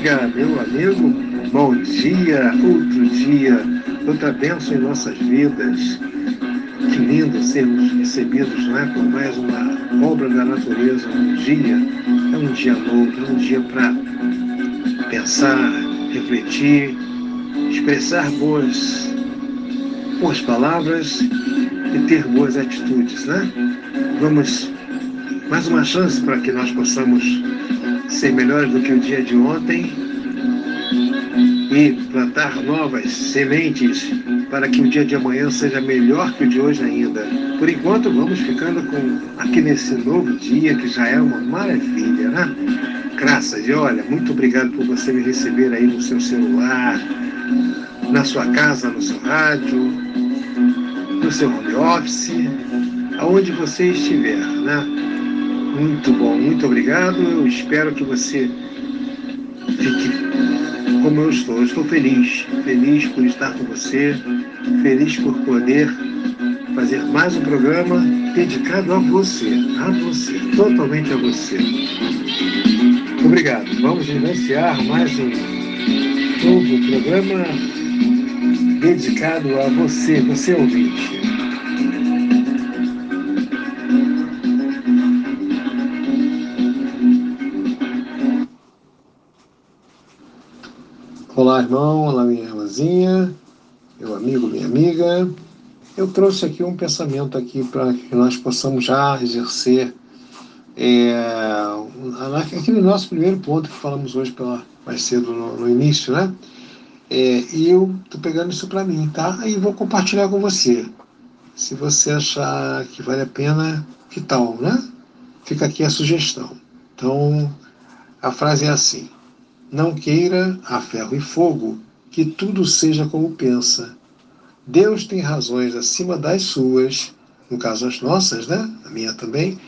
Amiga, meu amigo, bom dia, outro dia, outra bênção em nossas vidas. Que lindo sermos recebidos né, por mais uma obra da natureza, um dia, é um dia novo, é um dia para pensar, refletir, expressar boas, boas palavras e ter boas atitudes, né? Vamos mais uma chance para que nós possamos ser melhores do que o dia de ontem e plantar novas sementes para que o dia de amanhã seja melhor que o de hoje ainda. Por enquanto, vamos ficando com aqui nesse novo dia que já é uma maravilha, né? Graças e olha, muito obrigado por você me receber aí no seu celular, na sua casa, no seu rádio, no seu home office, aonde você estiver, né? Muito bom, muito obrigado. Eu espero que você fique como eu estou. Eu estou feliz, feliz por estar com você, feliz por poder fazer mais um programa dedicado a você, a você, totalmente a você. Obrigado. Vamos iniciar mais um novo programa dedicado a você, você ouvinte. Irmão, olá, minha irmãzinha, meu amigo, minha amiga. Eu trouxe aqui um pensamento aqui para que nós possamos já exercer é, aquele nosso primeiro ponto que falamos hoje pela, mais cedo no, no início, né? É, e eu estou pegando isso para mim, tá? E vou compartilhar com você. Se você achar que vale a pena, que tal, né? Fica aqui a sugestão. Então, a frase é assim: não queira a ferro e fogo que tudo seja como pensa. Deus tem razões acima das suas, no caso as nossas, né? A minha também.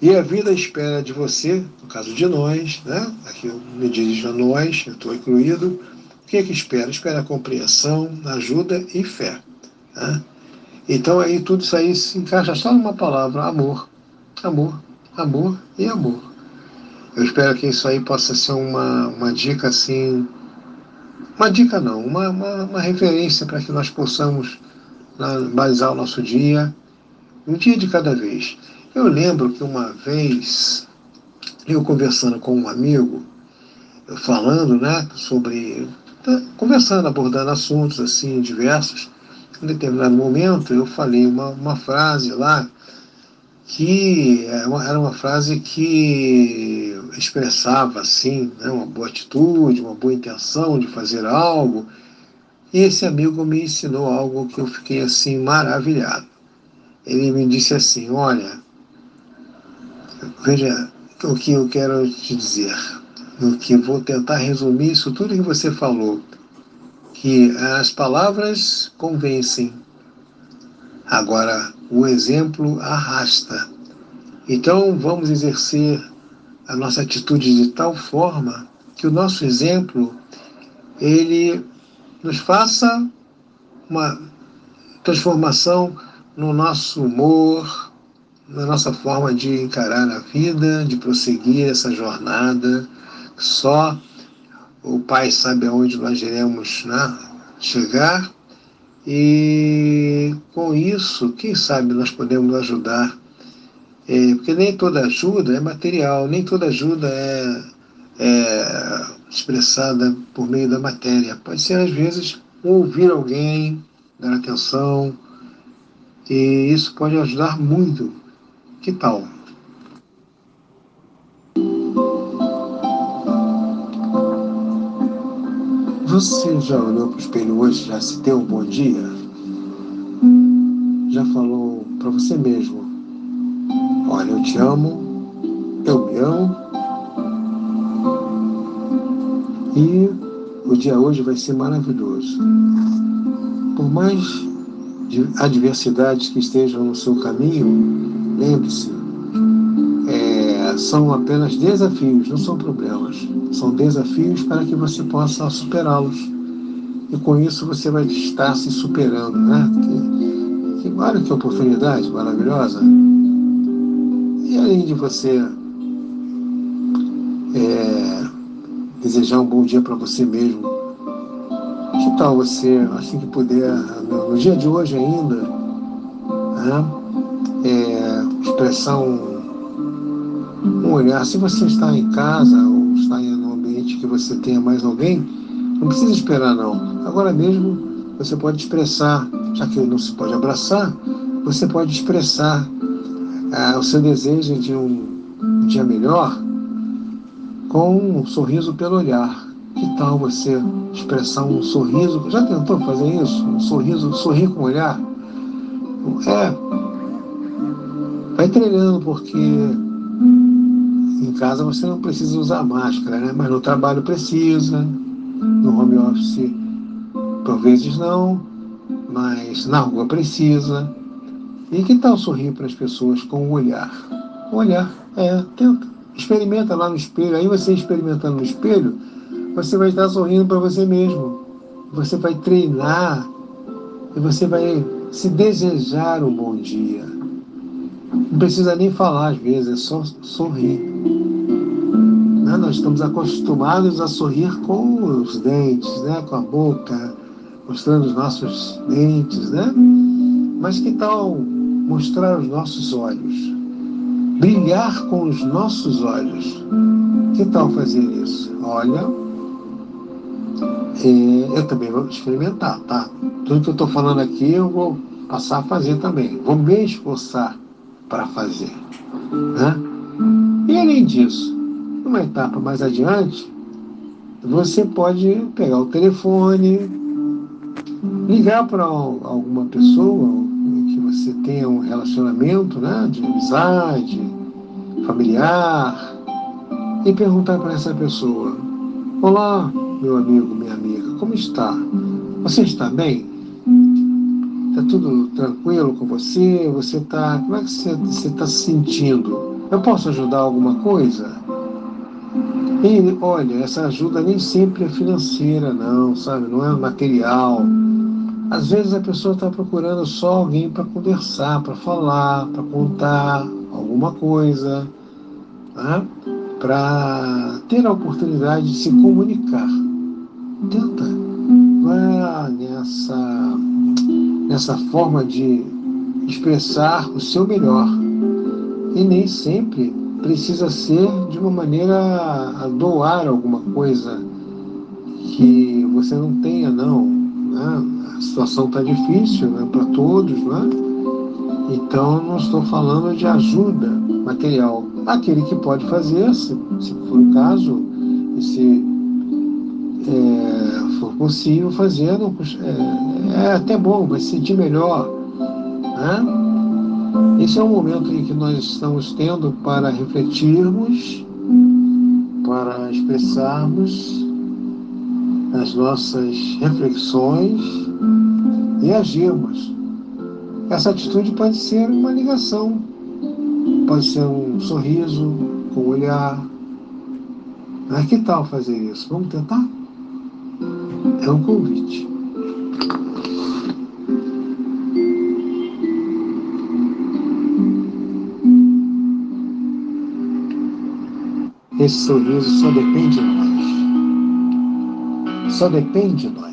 E a vida espera de você, no caso de nós, né? Aqui eu me dirijo a nós, eu estou incluído. O que é que espera? Espera compreensão, ajuda e fé. Né? Então aí tudo isso aí se encaixa só numa palavra, amor. Amor, amor e amor. Eu espero que isso aí possa ser uma, uma dica assim. Uma dica não, uma, uma, uma referência para que nós possamos né, balizar o nosso dia, um dia de cada vez. Eu lembro que uma vez, eu conversando com um amigo, falando né, sobre. Tá, conversando, abordando assuntos assim diversos, em determinado momento eu falei uma, uma frase lá que era uma frase que expressava assim né, uma boa atitude, uma boa intenção de fazer algo. E esse amigo me ensinou algo que eu fiquei assim maravilhado. Ele me disse assim: Olha, veja o que eu quero te dizer, no que vou tentar resumir isso tudo que você falou, que as palavras convencem, agora o exemplo arrasta. Então vamos exercer a nossa atitude de tal forma que o nosso exemplo ele nos faça uma transformação no nosso humor, na nossa forma de encarar a vida, de prosseguir essa jornada. Só o Pai sabe aonde nós iremos né, chegar e com isso, quem sabe nós podemos ajudar é, porque nem toda ajuda é material, nem toda ajuda é, é expressada por meio da matéria. Pode ser, às vezes, ouvir alguém, dar atenção, e isso pode ajudar muito. Que tal? Você já olhou para o espelho hoje, já se deu um bom dia? Já falou para você mesmo, Olha, eu te amo, eu me amo. E o dia hoje vai ser maravilhoso. Por mais adversidades que estejam no seu caminho, lembre-se, é, são apenas desafios, não são problemas. São desafios para que você possa superá-los. E com isso você vai estar se superando, né? Que, que, olha que oportunidade maravilhosa. E além de você é, desejar um bom dia para você mesmo. Que tal você, assim que puder, no, dia de hoje ainda, né, é, expressar um, um olhar? Se você está em casa ou está em um ambiente que você tenha mais alguém, não precisa esperar não. Agora mesmo você pode expressar, já que não se pode abraçar, você pode expressar ah, o seu desejo de um dia melhor com um sorriso pelo olhar. Que tal você expressar um sorriso? Já tentou fazer isso? Um sorriso, sorrir com o olhar? É. Vai treinando, porque em casa você não precisa usar máscara, né? Mas no trabalho precisa, no home office por vezes não, mas na rua precisa. E que tal sorrir para as pessoas com o olhar? O olhar, é, tenta. Experimenta lá no espelho. Aí você experimentando no espelho, você vai estar sorrindo para você mesmo. Você vai treinar e você vai se desejar um bom dia. Não precisa nem falar às vezes, é só sorrir. Né? Nós estamos acostumados a sorrir com os dentes, né? com a boca, mostrando os nossos dentes, né? Mas que tal mostrar os nossos olhos? Brilhar com os nossos olhos. Que tal fazer isso? Olha, é, eu também vou experimentar, tá? Tudo que eu estou falando aqui eu vou passar a fazer também. Vou me esforçar para fazer. Né? E além disso, numa etapa mais adiante, você pode pegar o telefone, ligar para alguma pessoa tenha um relacionamento né, de amizade, familiar, e perguntar para essa pessoa: Olá, meu amigo, minha amiga, como está? Você está bem? Está tudo tranquilo com você? Você está. Como é que você está se sentindo? Eu posso ajudar alguma coisa? E olha, essa ajuda nem sempre é financeira, não, sabe? Não é material. Às vezes a pessoa está procurando só alguém para conversar, para falar, para contar alguma coisa, né? para ter a oportunidade de se comunicar. Tenta, vá nessa, nessa forma de expressar o seu melhor. E nem sempre precisa ser de uma maneira a doar alguma coisa que você não tenha, não. Né? A situação está difícil né, para todos, né? então não estou falando de ajuda material. Aquele que pode fazer, se, se for o caso, e se é, for possível fazer, não, é, é até bom, vai se sentir melhor. Né? Esse é o momento em que nós estamos tendo para refletirmos, para expressarmos as nossas reflexões e agirmos. Essa atitude pode ser uma ligação, pode ser um sorriso o olhar. Mas que tal fazer isso? Vamos tentar? É um convite. Esse sorriso só depende de nós. Só depende de nós.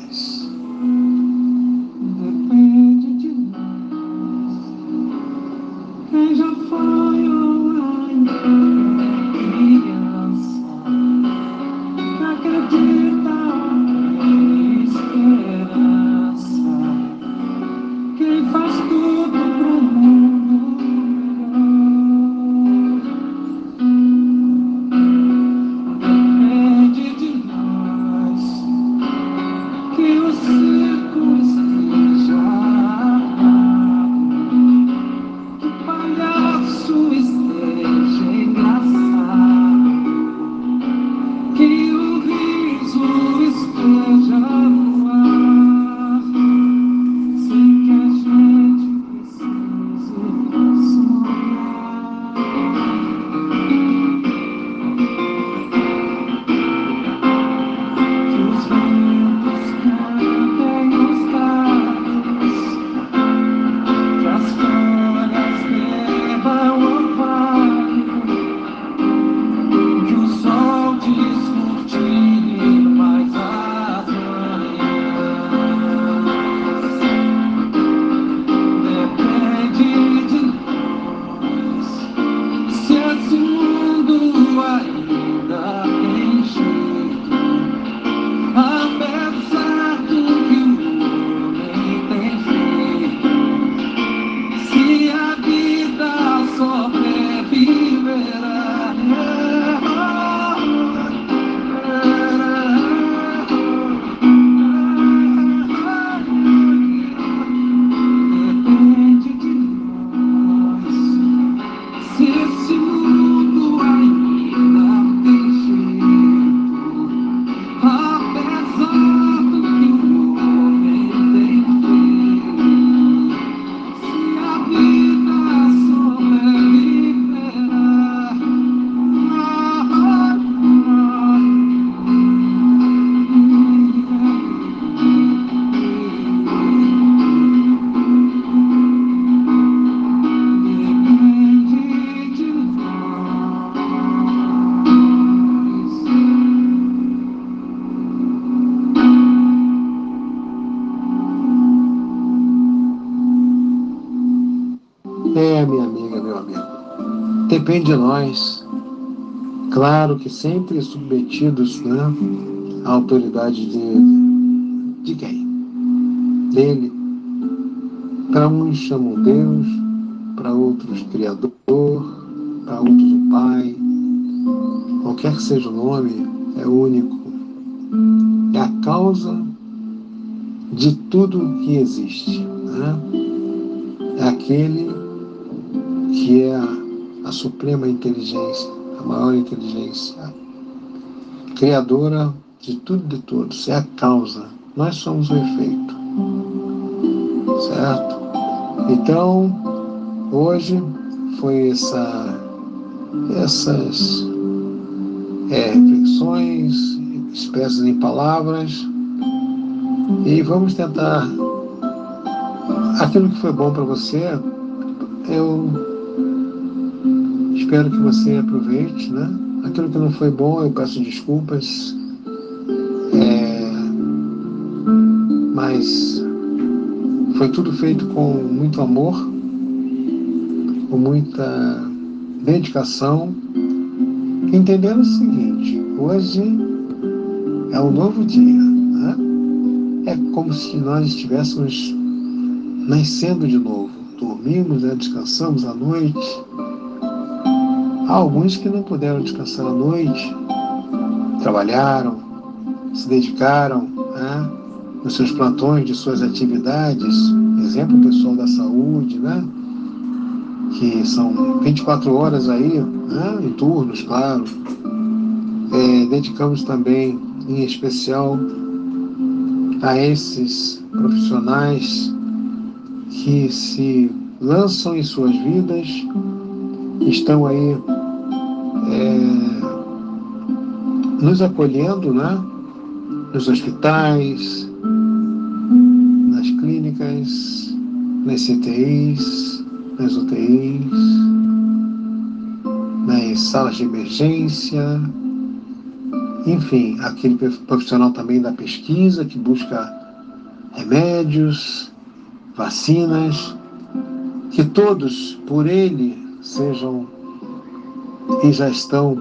Depende de nós. Claro que sempre submetidos né, à autoridade dele. De quem? Dele. Para uns chamam Deus, para outros Criador, para outros o Pai. Qualquer que seja o nome, é único. É a causa de tudo que existe. Né? É aquele que é a, suprema inteligência a maior inteligência, criadora de tudo e de todos, é a causa. Nós somos o efeito. Certo? Então, hoje foi essa, essas é, reflexões expressas em palavras e vamos tentar aquilo que foi bom para você, eu Espero que você aproveite, né? Aquilo que não foi bom, eu peço desculpas. É... Mas foi tudo feito com muito amor, com muita dedicação, entendendo o seguinte, hoje é um novo dia, né? É como se nós estivéssemos nascendo de novo. Dormimos, né? descansamos à noite, Há alguns que não puderam descansar à noite, trabalharam, se dedicaram né, nos seus plantões, de suas atividades, exemplo pessoal da saúde, né, que são 24 horas aí, né, em turnos, claro. É, dedicamos também, em especial, a esses profissionais que se lançam em suas vidas, estão aí é, nos acolhendo né, nos hospitais, nas clínicas, nas CTIs, nas UTIs, nas salas de emergência, enfim, aquele profissional também da pesquisa que busca remédios, vacinas, que todos por ele sejam e já estão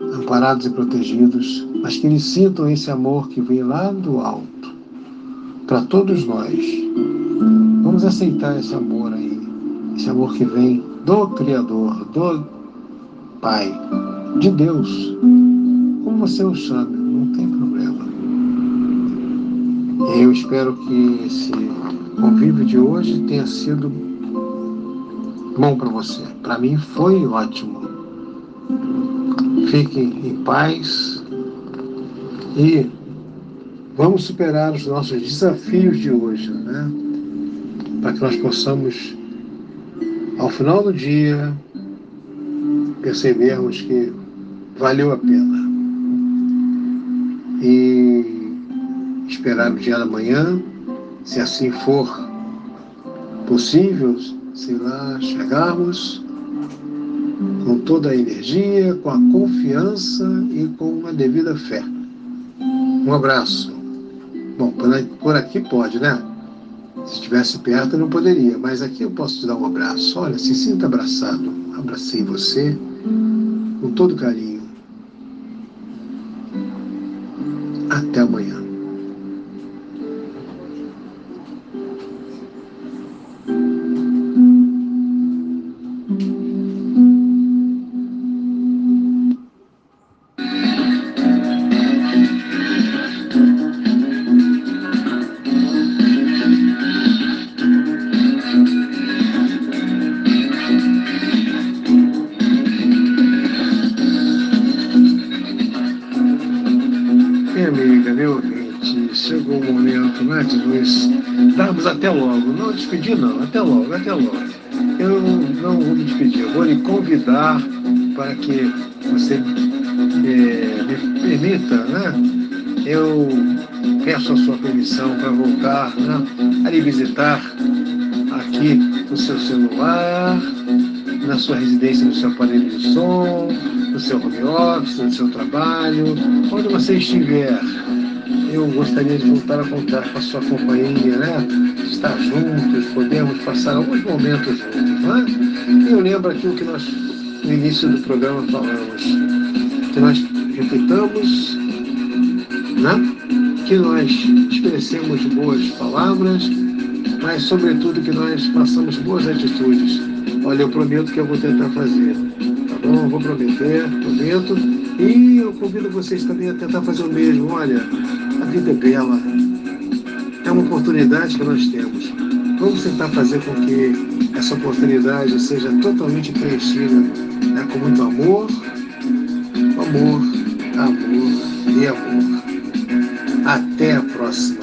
amparados e protegidos, mas que eles sintam esse amor que vem lá do alto, para todos nós. Vamos aceitar esse amor aí, esse amor que vem do Criador, do Pai, de Deus, como você o chame, não tem problema. Eu espero que esse convívio de hoje tenha sido bom para você. Para mim foi ótimo. Fiquem em paz e vamos superar os nossos desafios de hoje, né? Para que nós possamos, ao final do dia, percebermos que valeu a pena. E esperar o dia da manhã, se assim for possível, sei lá, chegarmos com toda a energia, com a confiança e com a devida fé. Um abraço. Bom, por aqui pode, né? Se estivesse perto não poderia, mas aqui eu posso te dar um abraço. Olha, se sinta abraçado. Abracei você com todo carinho. Até amanhã. Até logo. Não despedir não, até logo, até logo. Eu não vou me despedir, eu vou lhe convidar para que você é, me permita, né? Eu peço a sua permissão para voltar né, a lhe visitar aqui no seu celular, na sua residência, no seu aparelho de som, no seu home office, no seu trabalho, onde você estiver eu gostaria de voltar a contar com a sua companhia, né? Estar juntos, podemos passar alguns momentos juntos, né? Eu lembro aquilo que nós no início do programa falamos, que nós repitamos, né? que nós expressemos boas palavras, mas sobretudo que nós façamos boas atitudes. Olha, eu prometo que eu vou tentar fazer, tá bom? Vou prometer, prometo. E eu convido vocês também a tentar fazer o mesmo. Olha, vida é bela, é uma oportunidade que nós temos. Vamos tentar fazer com que essa oportunidade seja totalmente preenchida né, com muito amor, amor, amor e amor. Até a próxima.